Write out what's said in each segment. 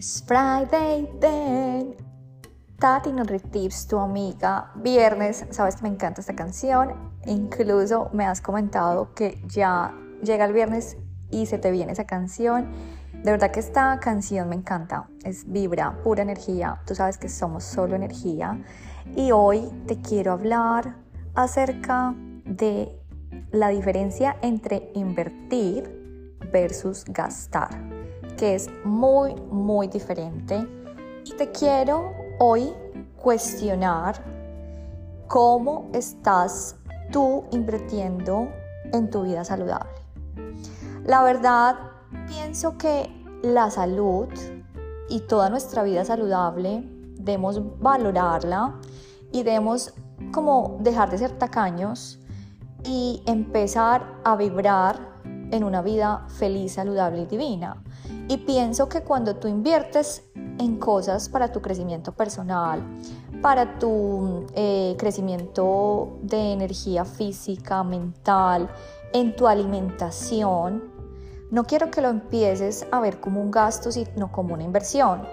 Friday then. Tati Tips, tu amiga. Viernes, sabes que me encanta esta canción. Incluso me has comentado que ya llega el viernes y se te viene esa canción. De verdad que esta canción me encanta. Es vibra, pura energía. Tú sabes que somos solo energía. Y hoy te quiero hablar acerca de la diferencia entre invertir versus gastar que es muy, muy diferente. Y te quiero hoy cuestionar cómo estás tú invirtiendo en tu vida saludable. La verdad, pienso que la salud y toda nuestra vida saludable debemos valorarla y debemos como dejar de ser tacaños y empezar a vibrar en una vida feliz, saludable y divina. Y pienso que cuando tú inviertes en cosas para tu crecimiento personal, para tu eh, crecimiento de energía física, mental, en tu alimentación, no quiero que lo empieces a ver como un gasto, sino como una inversión.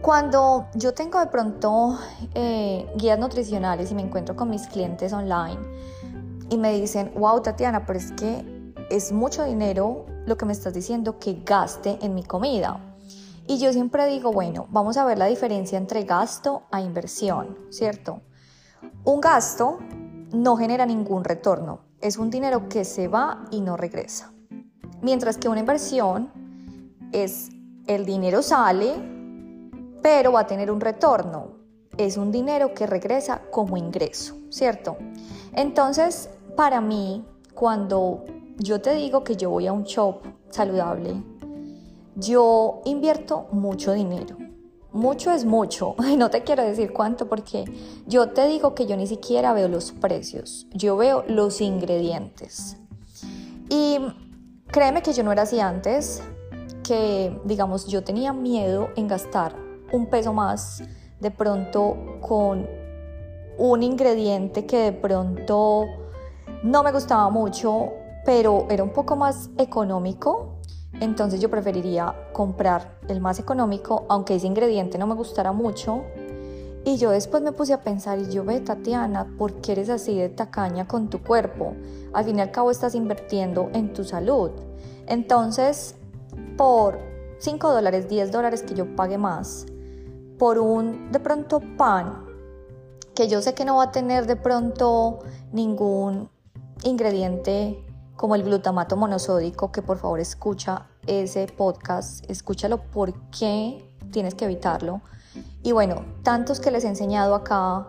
Cuando yo tengo de pronto eh, guías nutricionales y me encuentro con mis clientes online y me dicen, wow Tatiana, pero es que es mucho dinero lo que me estás diciendo que gaste en mi comida. Y yo siempre digo, bueno, vamos a ver la diferencia entre gasto a inversión, ¿cierto? Un gasto no genera ningún retorno, es un dinero que se va y no regresa. Mientras que una inversión es el dinero sale, pero va a tener un retorno. Es un dinero que regresa como ingreso, ¿cierto? Entonces, para mí, cuando yo te digo que yo voy a un shop saludable, yo invierto mucho dinero. Mucho es mucho, no te quiero decir cuánto porque yo te digo que yo ni siquiera veo los precios, yo veo los ingredientes. Y créeme que yo no era así antes, que digamos yo tenía miedo en gastar un peso más de pronto con un ingrediente que de pronto no me gustaba mucho pero era un poco más económico, entonces yo preferiría comprar el más económico, aunque ese ingrediente no me gustara mucho. Y yo después me puse a pensar y yo ve, Tatiana, ¿por qué eres así de tacaña con tu cuerpo? Al fin y al cabo estás invirtiendo en tu salud. Entonces, por 5 dólares, 10 dólares que yo pague más, por un de pronto pan, que yo sé que no va a tener de pronto ningún ingrediente como el glutamato monosódico, que por favor escucha ese podcast, escúchalo por qué tienes que evitarlo. Y bueno, tantos que les he enseñado acá,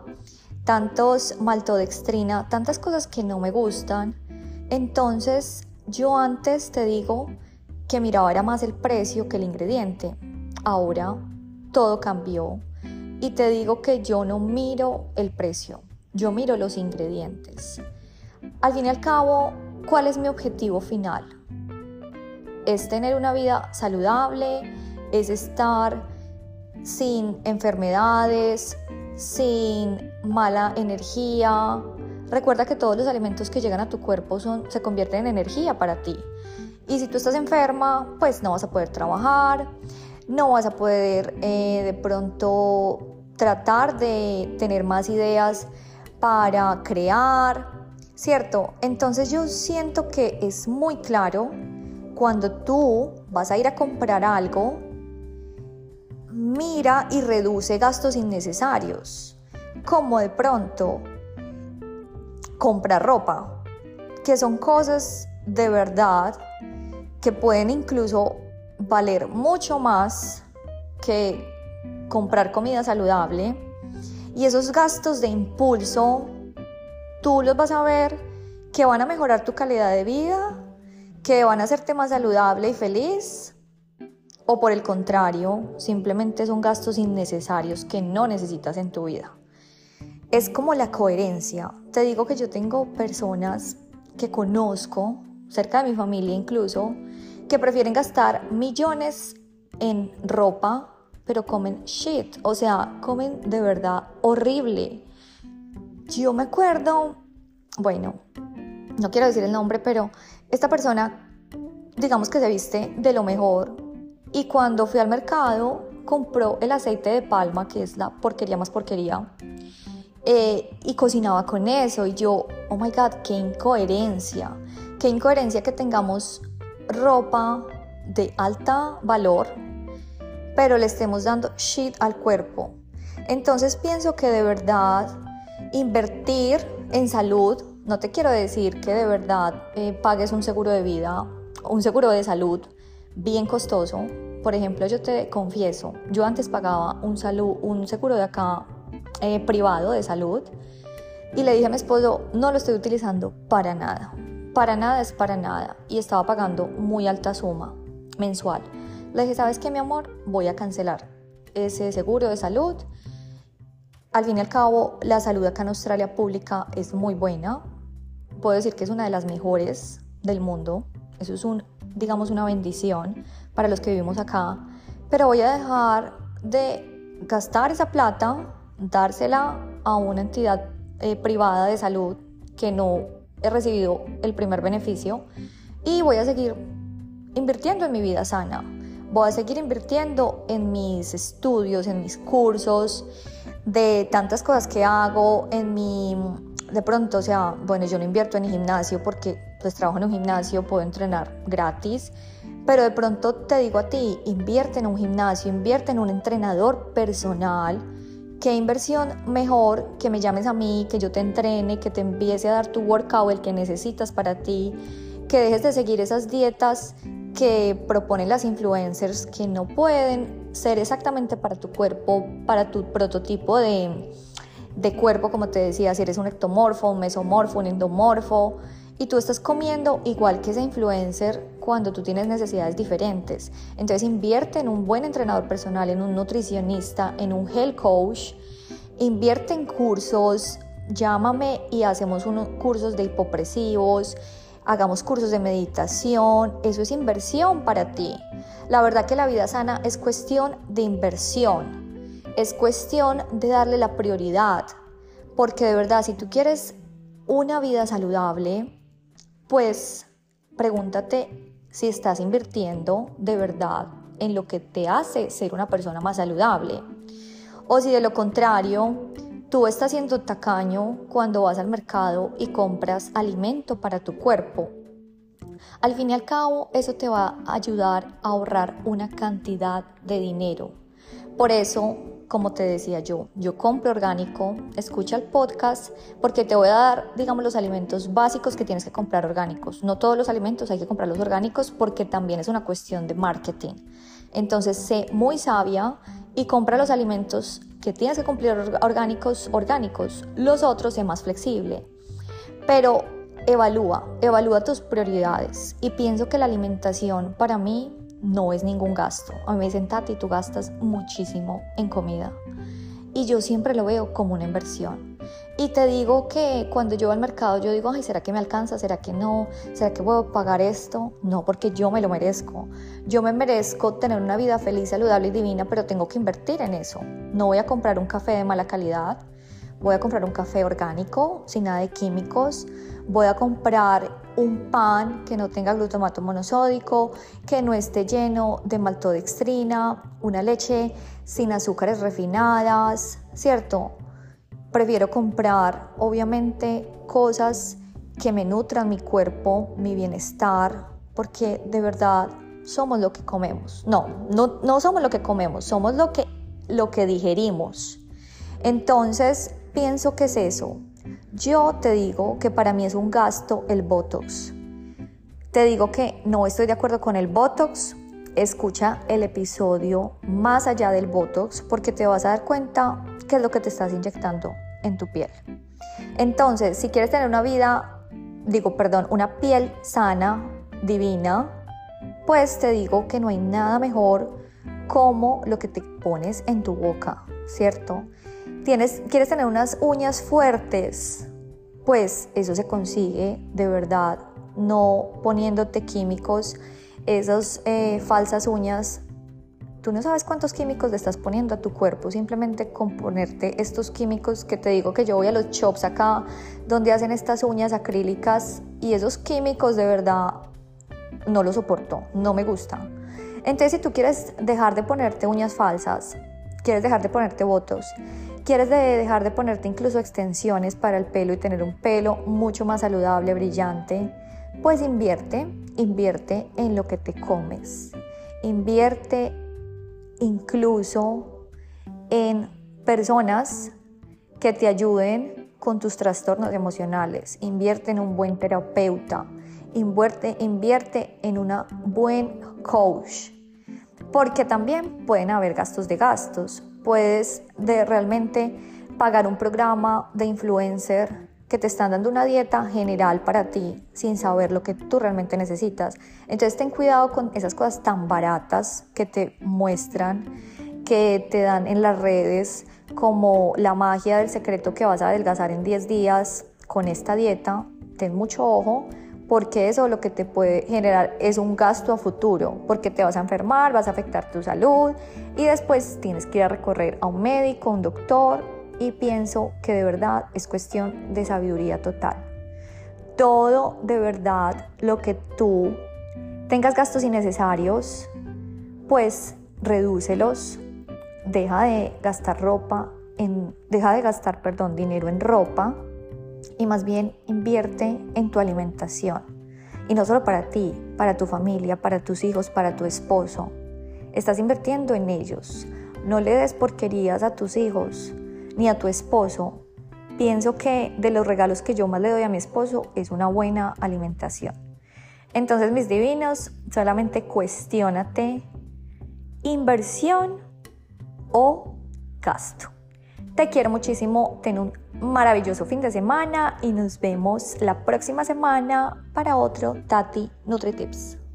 tantos maltodextrina, tantas cosas que no me gustan. Entonces, yo antes te digo que miraba era más el precio que el ingrediente. Ahora todo cambió y te digo que yo no miro el precio, yo miro los ingredientes. Al fin y al cabo, ¿Cuál es mi objetivo final? Es tener una vida saludable, es estar sin enfermedades, sin mala energía. Recuerda que todos los alimentos que llegan a tu cuerpo se convierten en energía para ti. Y si tú estás enferma, pues no vas a poder trabajar, no vas a poder eh, de pronto tratar de tener más ideas para crear, ¿cierto? Entonces yo siento que es muy claro cuando tú vas a ir a comprar algo, mira y reduce gastos innecesarios, como de pronto comprar ropa, que son cosas de verdad que pueden incluso valer mucho más que comprar comida saludable y esos gastos de impulso tú los vas a ver que van a mejorar tu calidad de vida, que van a hacerte más saludable y feliz, o por el contrario, simplemente son gastos innecesarios que no necesitas en tu vida. Es como la coherencia. Te digo que yo tengo personas que conozco, cerca de mi familia incluso, que prefieren gastar millones en ropa, pero comen shit, o sea, comen de verdad horrible. Yo me acuerdo, bueno, no quiero decir el nombre, pero esta persona, digamos que se viste de lo mejor, Y cuando fui al mercado, compró el aceite de palma, que es la porquería más porquería, eh, y cocinaba con eso. Y yo, oh my god, qué incoherencia. Qué incoherencia que tengamos ropa de alta valor, pero le estemos dando shit al cuerpo. Entonces pienso que de verdad invertir en salud, no te quiero decir que de verdad eh, pagues un seguro de vida, un seguro de salud bien costoso. Por ejemplo, yo te confieso, yo antes pagaba un, salud, un seguro de acá eh, privado de salud y le dije a mi esposo, no lo estoy utilizando para nada, para nada es para nada y estaba pagando muy alta suma mensual. Le dije, ¿sabes qué, mi amor? Voy a cancelar ese seguro de salud. Al fin y al cabo, la salud acá en Australia pública es muy buena. Puedo decir que es una de las mejores del mundo. Eso es un, digamos, una bendición para los que vivimos acá. Pero voy a dejar de gastar esa plata, dársela a una entidad eh, privada de salud que no he recibido el primer beneficio y voy a seguir invirtiendo en mi vida sana. Voy a seguir invirtiendo en mis estudios, en mis cursos, de tantas cosas que hago, en mi... De pronto, o sea, bueno, yo no invierto en el gimnasio porque pues trabajo en un gimnasio, puedo entrenar gratis, pero de pronto te digo a ti, invierte en un gimnasio, invierte en un entrenador personal, qué inversión mejor que me llames a mí, que yo te entrene, que te empiece a dar tu workout, el que necesitas para ti, que dejes de seguir esas dietas que proponen las influencers que no pueden ser exactamente para tu cuerpo, para tu prototipo de, de cuerpo, como te decía, si eres un ectomorfo, un mesomorfo, un endomorfo, y tú estás comiendo igual que ese influencer cuando tú tienes necesidades diferentes. Entonces invierte en un buen entrenador personal, en un nutricionista, en un health coach, invierte en cursos, llámame y hacemos unos cursos de hipopresivos, hagamos cursos de meditación, eso es inversión para ti. La verdad que la vida sana es cuestión de inversión, es cuestión de darle la prioridad, porque de verdad si tú quieres una vida saludable, pues pregúntate si estás invirtiendo de verdad en lo que te hace ser una persona más saludable. O si de lo contrario, Tú estás siendo tacaño cuando vas al mercado y compras alimento para tu cuerpo. Al fin y al cabo, eso te va a ayudar a ahorrar una cantidad de dinero. Por eso, como te decía yo, yo compro orgánico, escucha el podcast, porque te voy a dar, digamos, los alimentos básicos que tienes que comprar orgánicos. No todos los alimentos hay que comprarlos orgánicos porque también es una cuestión de marketing. Entonces, sé muy sabia y compra los alimentos que tienes que cumplir orgánicos, orgánicos. Los otros es más flexible. Pero evalúa, evalúa tus prioridades. Y pienso que la alimentación para mí no es ningún gasto. A mí me dicen, Tati, tú gastas muchísimo en comida. Y yo siempre lo veo como una inversión. Y te digo que cuando yo voy al mercado, yo digo, ay, ¿será que me alcanza? ¿Será que no? ¿Será que puedo pagar esto? No, porque yo me lo merezco. Yo me merezco tener una vida feliz, saludable y divina, pero tengo que invertir en eso. No voy a comprar un café de mala calidad. Voy a comprar un café orgánico, sin nada de químicos. Voy a comprar un pan que no tenga glutamato monosódico, que no esté lleno de maltodextrina, una leche sin azúcares refinadas, ¿cierto? Prefiero comprar, obviamente, cosas que me nutran mi cuerpo, mi bienestar, porque de verdad somos lo que comemos. No, no, no somos lo que comemos, somos lo que, lo que digerimos. Entonces, pienso que es eso. Yo te digo que para mí es un gasto el Botox. Te digo que no estoy de acuerdo con el Botox. Escucha el episodio más allá del Botox porque te vas a dar cuenta qué es lo que te estás inyectando en tu piel. Entonces, si quieres tener una vida, digo, perdón, una piel sana, divina, pues te digo que no hay nada mejor como lo que te pones en tu boca, ¿cierto? Tienes, ¿Quieres tener unas uñas fuertes? Pues eso se consigue de verdad, no poniéndote químicos, esas eh, falsas uñas Tú no sabes cuántos químicos le estás poniendo a tu cuerpo, simplemente con ponerte estos químicos que te digo que yo voy a los shops acá donde hacen estas uñas acrílicas y esos químicos de verdad no los soporto, no me gustan. Entonces, si tú quieres dejar de ponerte uñas falsas, quieres dejar de ponerte votos, quieres dejar de ponerte incluso extensiones para el pelo y tener un pelo mucho más saludable, brillante, pues invierte, invierte en lo que te comes. Invierte incluso en personas que te ayuden con tus trastornos emocionales. Invierte en un buen terapeuta. Invierte, invierte en un buen coach. Porque también pueden haber gastos de gastos. Puedes de realmente pagar un programa de influencer que te están dando una dieta general para ti sin saber lo que tú realmente necesitas. Entonces ten cuidado con esas cosas tan baratas que te muestran, que te dan en las redes como la magia del secreto que vas a adelgazar en 10 días con esta dieta, ten mucho ojo porque eso lo que te puede generar es un gasto a futuro, porque te vas a enfermar, vas a afectar tu salud y después tienes que ir a recorrer a un médico, un doctor y pienso que de verdad es cuestión de sabiduría total. Todo de verdad lo que tú tengas gastos innecesarios, pues redúcelos deja de gastar ropa, en, deja de gastar, perdón, dinero en ropa y más bien invierte en tu alimentación. Y no solo para ti, para tu familia, para tus hijos, para tu esposo. Estás invirtiendo en ellos. No le des porquerías a tus hijos ni a tu esposo. Pienso que de los regalos que yo más le doy a mi esposo es una buena alimentación. Entonces, mis divinos, solamente cuestionate inversión o gasto. Te quiero muchísimo, ten un maravilloso fin de semana y nos vemos la próxima semana para otro Tati NutriTips.